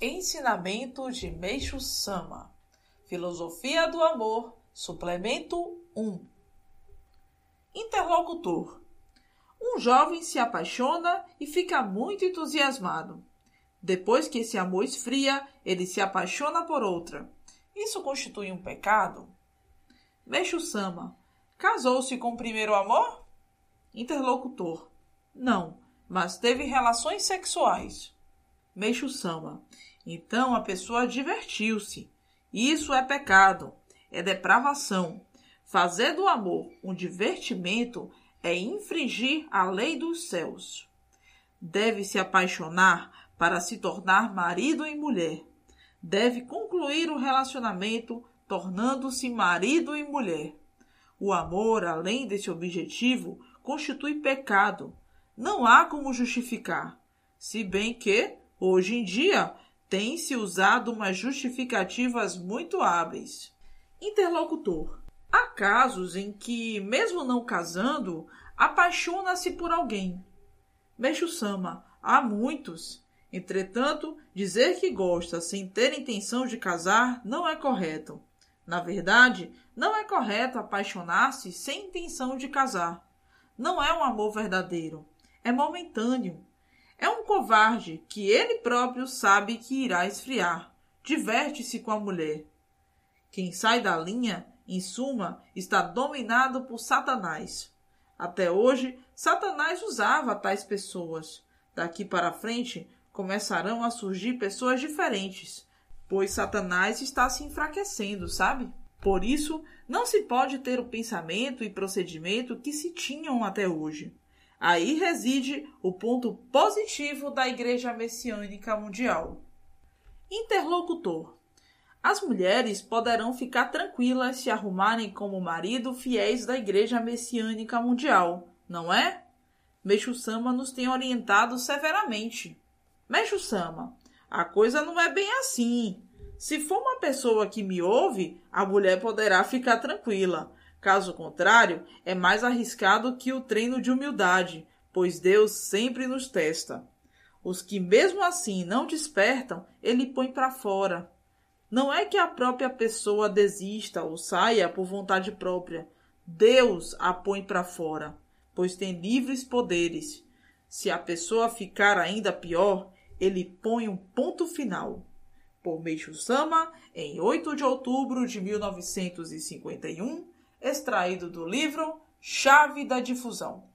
Ensinamento de Meixo Sama Filosofia do Amor, Suplemento 1 Interlocutor Um jovem se apaixona e fica muito entusiasmado. Depois que esse amor esfria, ele se apaixona por outra. Isso constitui um pecado? Meixo Sama Casou-se com o primeiro amor? Interlocutor Não, mas teve relações sexuais. Meixo Sama Então a pessoa divertiu-se isso é pecado, é depravação. Fazer do amor um divertimento é infringir a lei dos céus. Deve se apaixonar para se tornar marido e mulher. Deve concluir o relacionamento tornando-se marido e mulher. O amor, além desse objetivo, constitui pecado. Não há como justificar. Se bem que, hoje em dia, tem-se usado umas justificativas muito hábeis. Interlocutor. Há casos em que, mesmo não casando, apaixona-se por alguém. Meixo Sama. Há muitos. Entretanto, dizer que gosta sem ter intenção de casar não é correto. Na verdade, não é correto apaixonar-se sem intenção de casar. Não é um amor verdadeiro. É momentâneo, covarde que ele próprio sabe que irá esfriar. Diverte-se com a mulher. Quem sai da linha, em suma, está dominado por Satanás. Até hoje, Satanás usava tais pessoas. Daqui para frente, começarão a surgir pessoas diferentes, pois Satanás está se enfraquecendo, sabe? Por isso, não se pode ter o pensamento e procedimento que se tinham até hoje. Aí reside o ponto positivo da Igreja Messiânica Mundial. Interlocutor. As mulheres poderão ficar tranquilas se arrumarem como marido fiéis da Igreja Messiânica Mundial, não é? Meixo Sama nos tem orientado severamente. Meixo Sama, a coisa não é bem assim. Se for uma pessoa que me ouve, a mulher poderá ficar tranquila. Caso contrário, é mais arriscado que o treino de humildade, pois Deus sempre nos testa. Os que mesmo assim não despertam, ele põe para fora. Não é que a própria pessoa desista ou saia por vontade própria. Deus a põe para fora, pois tem livres poderes. Se a pessoa ficar ainda pior, ele põe um ponto final. Por Meixo Sama, em 8 de outubro de 1951, extraído do livro Chave da Difusão.